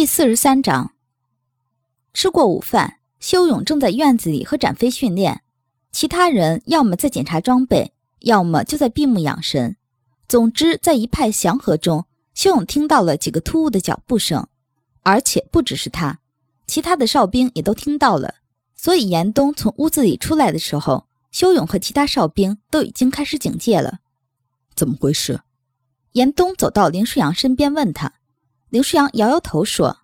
第四十三章，吃过午饭，修勇正在院子里和展飞训练，其他人要么在检查装备，要么就在闭目养神。总之，在一派祥和中，修勇听到了几个突兀的脚步声，而且不只是他，其他的哨兵也都听到了。所以，严冬从屋子里出来的时候，修勇和其他哨兵都已经开始警戒了。怎么回事？严冬走到林舒扬身边，问他。林舒扬摇摇头说：“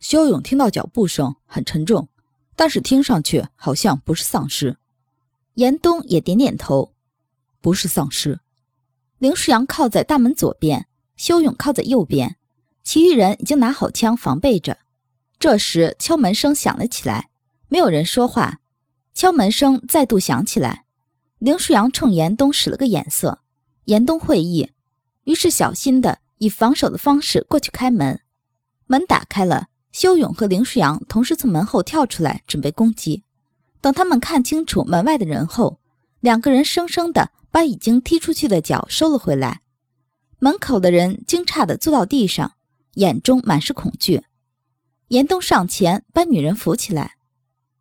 肖勇听到脚步声很沉重，但是听上去好像不是丧尸。”严冬也点点头：“不是丧尸。”林舒扬靠在大门左边，肖勇靠在右边，其余人已经拿好枪防备着。这时敲门声响了起来，没有人说话。敲门声再度响起来，林舒扬冲严冬使了个眼色，严冬会意，于是小心的。以防守的方式过去开门，门打开了，修勇和林舒扬同时从门后跳出来，准备攻击。等他们看清楚门外的人后，两个人生生的把已经踢出去的脚收了回来。门口的人惊诧的坐到地上，眼中满是恐惧。严冬上前把女人扶起来：“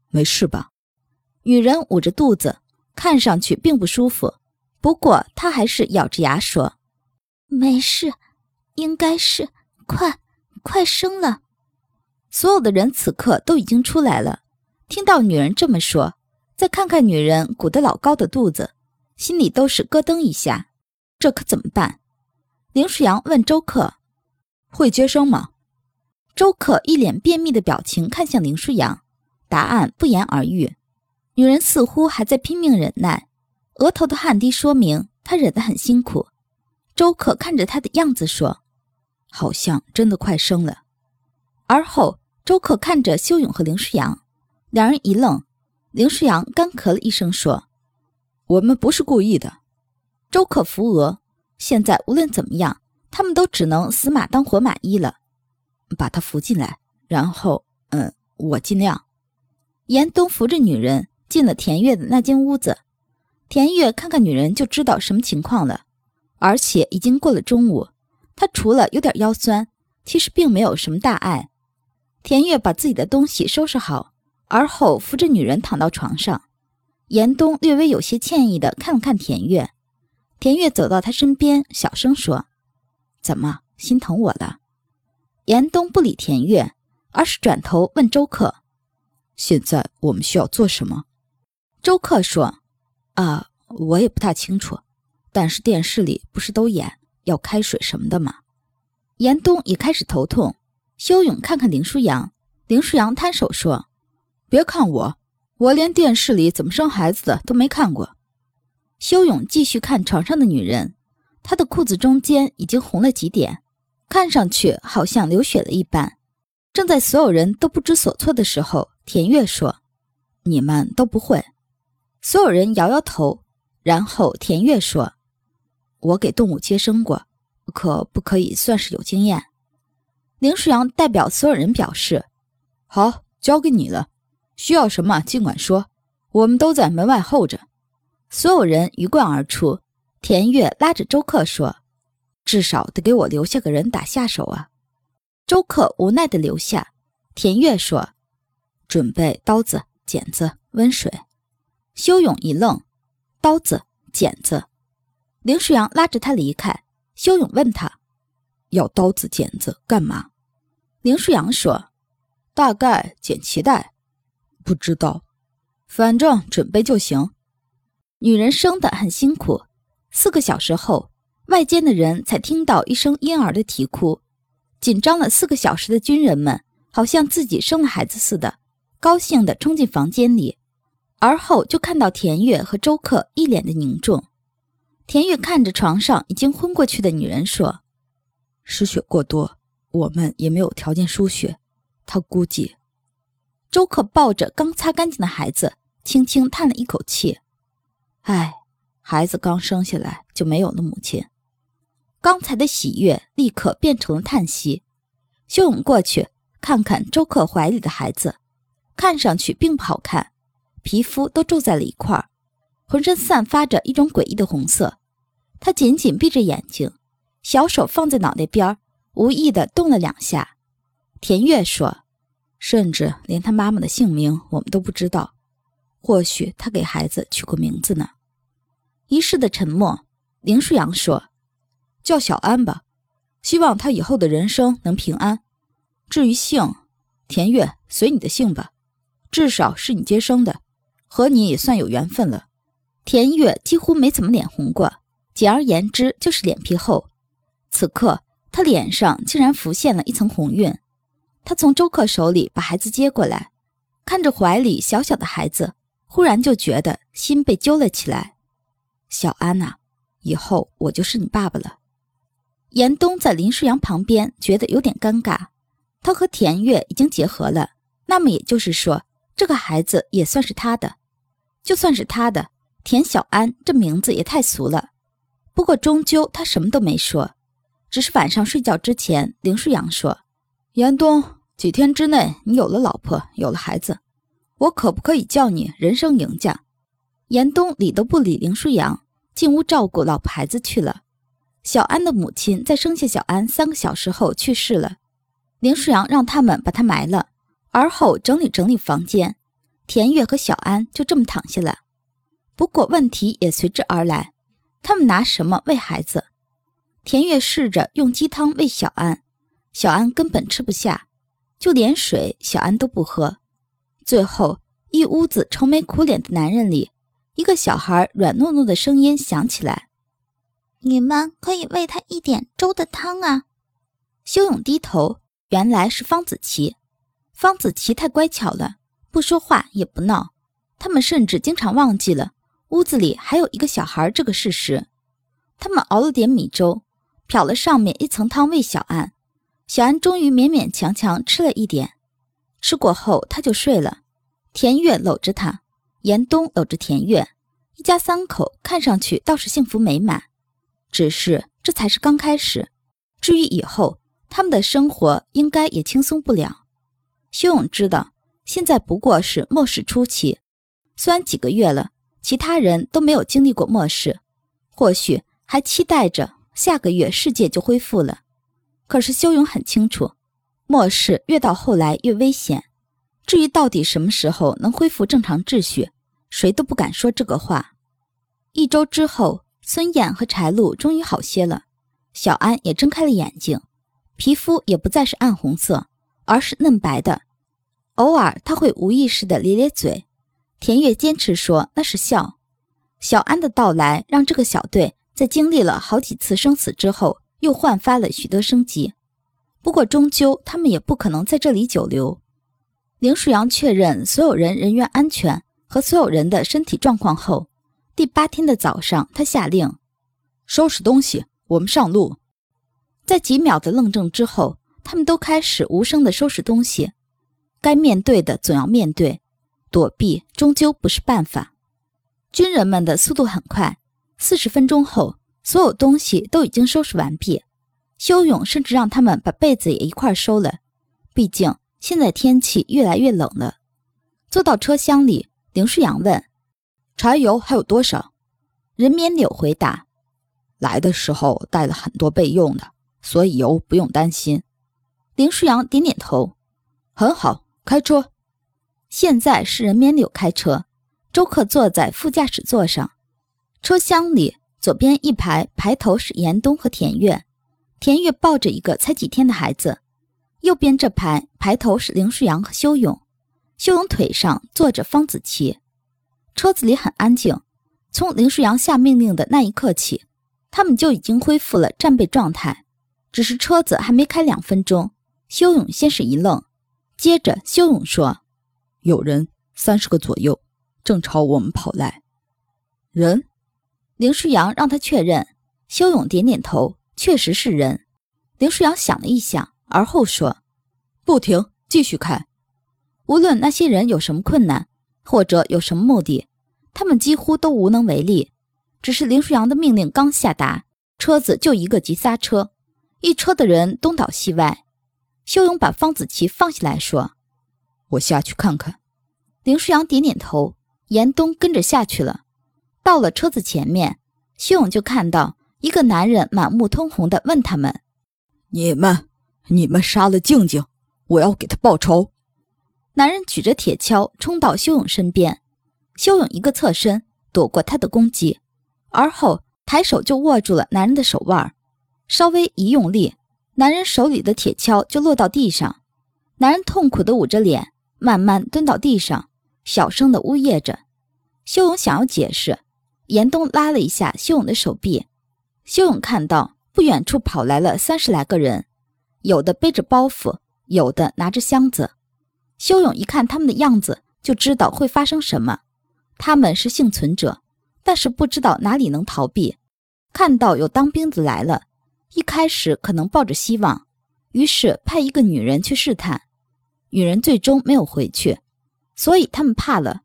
没事吧？”女人捂着肚子，看上去并不舒服，不过她还是咬着牙说：“没事。”应该是快快生了，所有的人此刻都已经出来了。听到女人这么说，再看看女人鼓得老高的肚子，心里都是咯噔一下。这可怎么办？林舒扬问周克：“会接生吗？”周克一脸便秘的表情看向林舒扬，答案不言而喻。女人似乎还在拼命忍耐，额头的汗滴说明她忍得很辛苦。周克看着她的样子说。好像真的快生了。而后，周克看着修勇和林诗阳，两人一愣。林诗阳干咳了一声说：“我们不是故意的。”周克扶额。现在无论怎么样，他们都只能死马当活马医了。把他扶进来，然后，嗯，我尽量。严冬扶着女人进了田月的那间屋子。田月看看女人就知道什么情况了，而且已经过了中午。他除了有点腰酸，其实并没有什么大碍。田月把自己的东西收拾好，而后扶着女人躺到床上。严冬略微有些歉意地看了看田月，田月走到他身边，小声说：“怎么心疼我了？”严冬不理田月，而是转头问周克：“现在我们需要做什么？”周克说：“啊，我也不大清楚，但是电视里不是都演？”要开水什么的吗？严冬也开始头痛。修勇看看林舒扬，林舒扬摊手说：“别看我，我连电视里怎么生孩子的都没看过。”修勇继续看床上的女人，她的裤子中间已经红了几点，看上去好像流血了一般。正在所有人都不知所措的时候，田月说：“你们都不会。”所有人摇摇头，然后田月说。我给动物接生过，可不可以算是有经验？林舒阳代表所有人表示：“好，交给你了。需要什么尽管说，我们都在门外候着。”所有人鱼贯而出。田月拉着周克说：“至少得给我留下个人打下手啊！”周克无奈地留下。田月说：“准备刀子、剪子、温水。”修勇一愣：“刀子、剪子。”林舒扬拉着他离开，修勇问他：“要刀子剪子干嘛？”林舒扬说：“大概剪脐带，不知道，反正准备就行。”女人生得很辛苦，四个小时后，外间的人才听到一声婴儿的啼哭。紧张了四个小时的军人们，好像自己生了孩子似的，高兴地冲进房间里，而后就看到田月和周克一脸的凝重。田玉看着床上已经昏过去的女人说：“失血过多，我们也没有条件输血。他估计。”周克抱着刚擦干净的孩子，轻轻叹了一口气：“唉，孩子刚生下来就没有了母亲。”刚才的喜悦立刻变成了叹息。修勇过去看看周克怀里的孩子，看上去并不好看，皮肤都皱在了一块儿。浑身散发着一种诡异的红色，他紧紧闭着眼睛，小手放在脑袋边无意地动了两下。田月说：“甚至连他妈妈的姓名我们都不知道，或许他给孩子取过名字呢。”一世的沉默。林舒扬说：“叫小安吧，希望他以后的人生能平安。至于姓，田月随你的姓吧，至少是你接生的，和你也算有缘分了。”田月几乎没怎么脸红过，简而言之就是脸皮厚。此刻他脸上竟然浮现了一层红晕。他从周克手里把孩子接过来，看着怀里小小的孩子，忽然就觉得心被揪了起来。小安呐，以后我就是你爸爸了。严冬在林舒扬旁边觉得有点尴尬。他和田月已经结合了，那么也就是说，这个孩子也算是他的。就算是他的，田小安这名字也太俗了。不过终究他什么都没说，只是晚上睡觉之前，林舒扬说。严冬，几天之内你有了老婆，有了孩子，我可不可以叫你人生赢家？严冬理都不理林舒扬，进屋照顾老婆孩子去了。小安的母亲在生下小安三个小时后去世了，林舒扬让他们把她埋了，而后整理整理房间，田月和小安就这么躺下了。不过问题也随之而来，他们拿什么喂孩子？田月试着用鸡汤喂小安。小安根本吃不下，就连水小安都不喝。最后，一屋子愁眉苦脸的男人里，一个小孩软糯糯的声音响起来：“你们可以喂他一点粥的汤啊。”修勇低头，原来是方子琪。方子琪太乖巧了，不说话也不闹。他们甚至经常忘记了屋子里还有一个小孩这个事实。他们熬了点米粥，漂了上面一层汤喂小安。小安终于勉勉强强吃了一点，吃过后他就睡了。田月搂着他，严冬搂着田月，一家三口看上去倒是幸福美满。只是这才是刚开始，至于以后，他们的生活应该也轻松不了。修勇知道，现在不过是末世初期，虽然几个月了，其他人都没有经历过末世，或许还期待着下个月世界就恢复了。可是修勇很清楚，末世越到后来越危险。至于到底什么时候能恢复正常秩序，谁都不敢说这个话。一周之后，孙燕和柴露终于好些了，小安也睁开了眼睛，皮肤也不再是暗红色，而是嫩白的。偶尔他会无意识地咧咧嘴，田悦坚持说那是笑。小安的到来让这个小队在经历了好几次生死之后。又焕发了许多生机，不过终究他们也不可能在这里久留。林舒阳确认所有人人员安全和所有人的身体状况后，第八天的早上，他下令收拾东西，我们上路。在几秒的愣怔之后，他们都开始无声地收拾东西。该面对的总要面对，躲避终究不是办法。军人们的速度很快，四十分钟后。所有东西都已经收拾完毕，修勇甚至让他们把被子也一块收了。毕竟现在天气越来越冷了。坐到车厢里，林舒扬问：“柴油还有多少？”任绵柳回答：“来的时候带了很多备用的，所以油不用担心。”林舒扬点点头：“很好，开车。”现在是任绵柳开车，周克坐在副驾驶座上，车厢里。左边一排排头是严冬和田月，田月抱着一个才几天的孩子；右边这排排头是林舒扬和修勇，修勇腿上坐着方子琪。车子里很安静，从林舒扬下命令的那一刻起，他们就已经恢复了战备状态。只是车子还没开两分钟，修勇先是一愣，接着修勇说：“有人，三十个左右，正朝我们跑来。人。”林舒扬让他确认，修勇点点头，确实是人。林舒扬想了一想，而后说：“不停，继续开。无论那些人有什么困难，或者有什么目的，他们几乎都无能为力。只是林舒扬的命令刚下达，车子就一个急刹车，一车的人东倒西歪。修勇把方子琪放下来说：‘我下去看看。’林舒扬点点头，严冬跟着下去了。”到了车子前面，修勇就看到一个男人满目通红的问他们：“你们，你们杀了静静，我要给他报仇！男人举着铁锹冲到修勇身边，修勇一个侧身躲过他的攻击，而后抬手就握住了男人的手腕，稍微一用力，男人手里的铁锹就落到地上。男人痛苦地捂着脸，慢慢蹲到地上，小声地呜咽着。修勇想要解释，严冬拉了一下修勇的手臂。修勇看到不远处跑来了三十来个人，有的背着包袱，有的拿着箱子。修勇一看他们的样子，就知道会发生什么。他们是幸存者，但是不知道哪里能逃避。看到有当兵的来了，一开始可能抱着希望，于是派一个女人去试探。女人最终没有回去，所以他们怕了。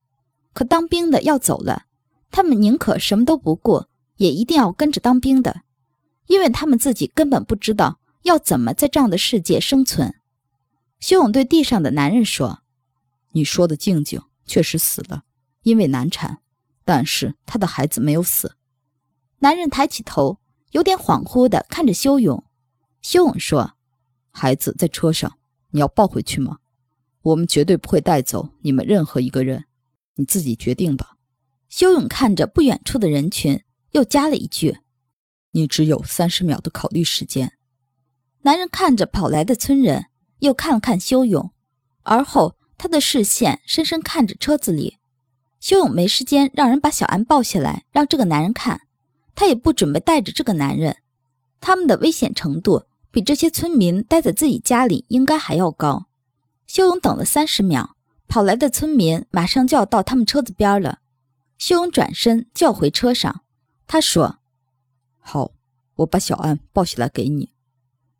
可当兵的要走了，他们宁可什么都不顾，也一定要跟着当兵的，因为他们自己根本不知道要怎么在这样的世界生存。修勇对地上的男人说：“你说的静静确实死了，因为难产，但是他的孩子没有死。”男人抬起头，有点恍惚地看着修勇。修勇说：“孩子在车上，你要抱回去吗？我们绝对不会带走你们任何一个人，你自己决定吧。”修勇看着不远处的人群，又加了一句：“你只有三十秒的考虑时间。”男人看着跑来的村人。又看了看修勇，而后他的视线深深看着车子里。修勇没时间让人把小安抱下来，让这个男人看，他也不准备带着这个男人。他们的危险程度比这些村民待在自己家里应该还要高。修勇等了三十秒，跑来的村民马上就要到他们车子边了。修勇转身就要回车上，他说：“好，我把小安抱起来给你。”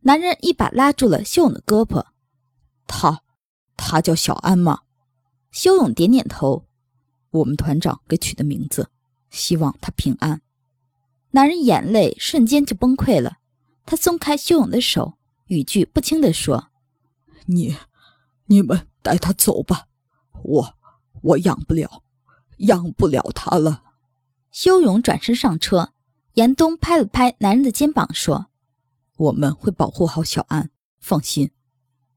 男人一把拉住了修勇的胳膊，他，他叫小安吗？修勇点点头。我们团长给取的名字，希望他平安。男人眼泪瞬间就崩溃了，他松开修勇的手，语句不清地说：“你，你们带他走吧，我，我养不了，养不了他了。”修勇转身上车，严冬拍了拍男人的肩膀说。我们会保护好小安，放心。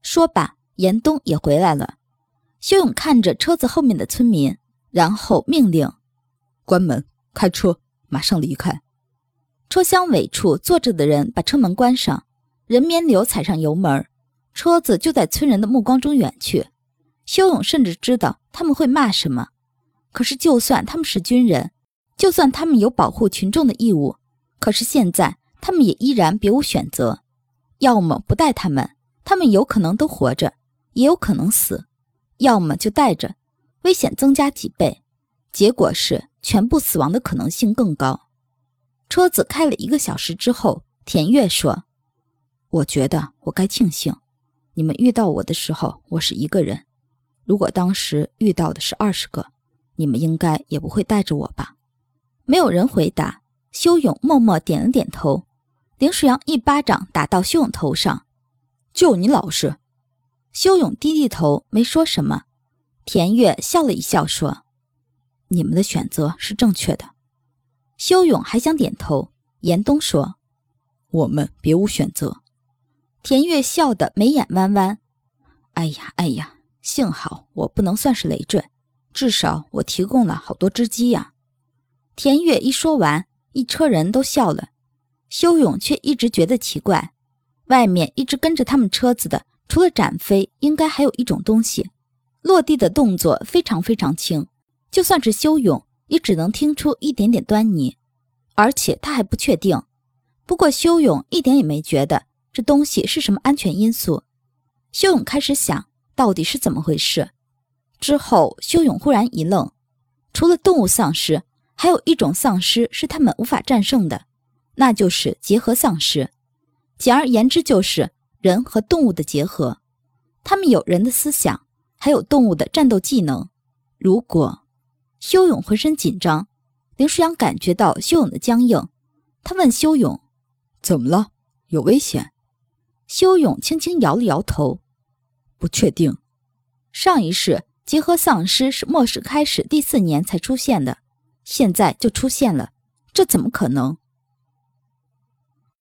说罢，严冬也回来了。修勇看着车子后面的村民，然后命令：“关门，开车，马上离开。”车厢尾处坐着的人把车门关上，任绵流踩上油门，车子就在村人的目光中远去。修勇甚至知道他们会骂什么，可是就算他们是军人，就算他们有保护群众的义务，可是现在。他们也依然别无选择，要么不带他们，他们有可能都活着，也有可能死；要么就带着，危险增加几倍，结果是全部死亡的可能性更高。车子开了一个小时之后，田月说：“我觉得我该庆幸，你们遇到我的时候我是一个人，如果当时遇到的是二十个，你们应该也不会带着我吧？”没有人回答，修勇默默点了点头。林世阳一巴掌打到修勇头上，就你老实。修勇低低头，没说什么。田月笑了一笑，说：“你们的选择是正确的。”修勇还想点头。严冬说：“我们别无选择。”田月笑得眉眼弯弯。哎呀哎呀，幸好我不能算是累赘，至少我提供了好多只鸡呀。田月一说完，一车人都笑了。修勇却一直觉得奇怪，外面一直跟着他们车子的，除了展飞，应该还有一种东西。落地的动作非常非常轻，就算是修勇也只能听出一点点端倪，而且他还不确定。不过修勇一点也没觉得这东西是什么安全因素。修勇开始想到底是怎么回事，之后修勇忽然一愣，除了动物丧尸，还有一种丧尸是他们无法战胜的。那就是结合丧尸，简而言之就是人和动物的结合。他们有人的思想，还有动物的战斗技能。如果修勇浑身紧张，林舒阳感觉到修勇的僵硬，他问修勇：“怎么了？有危险？”修勇轻轻摇了摇头：“不确定。上一世结合丧尸是末世开始第四年才出现的，现在就出现了，这怎么可能？”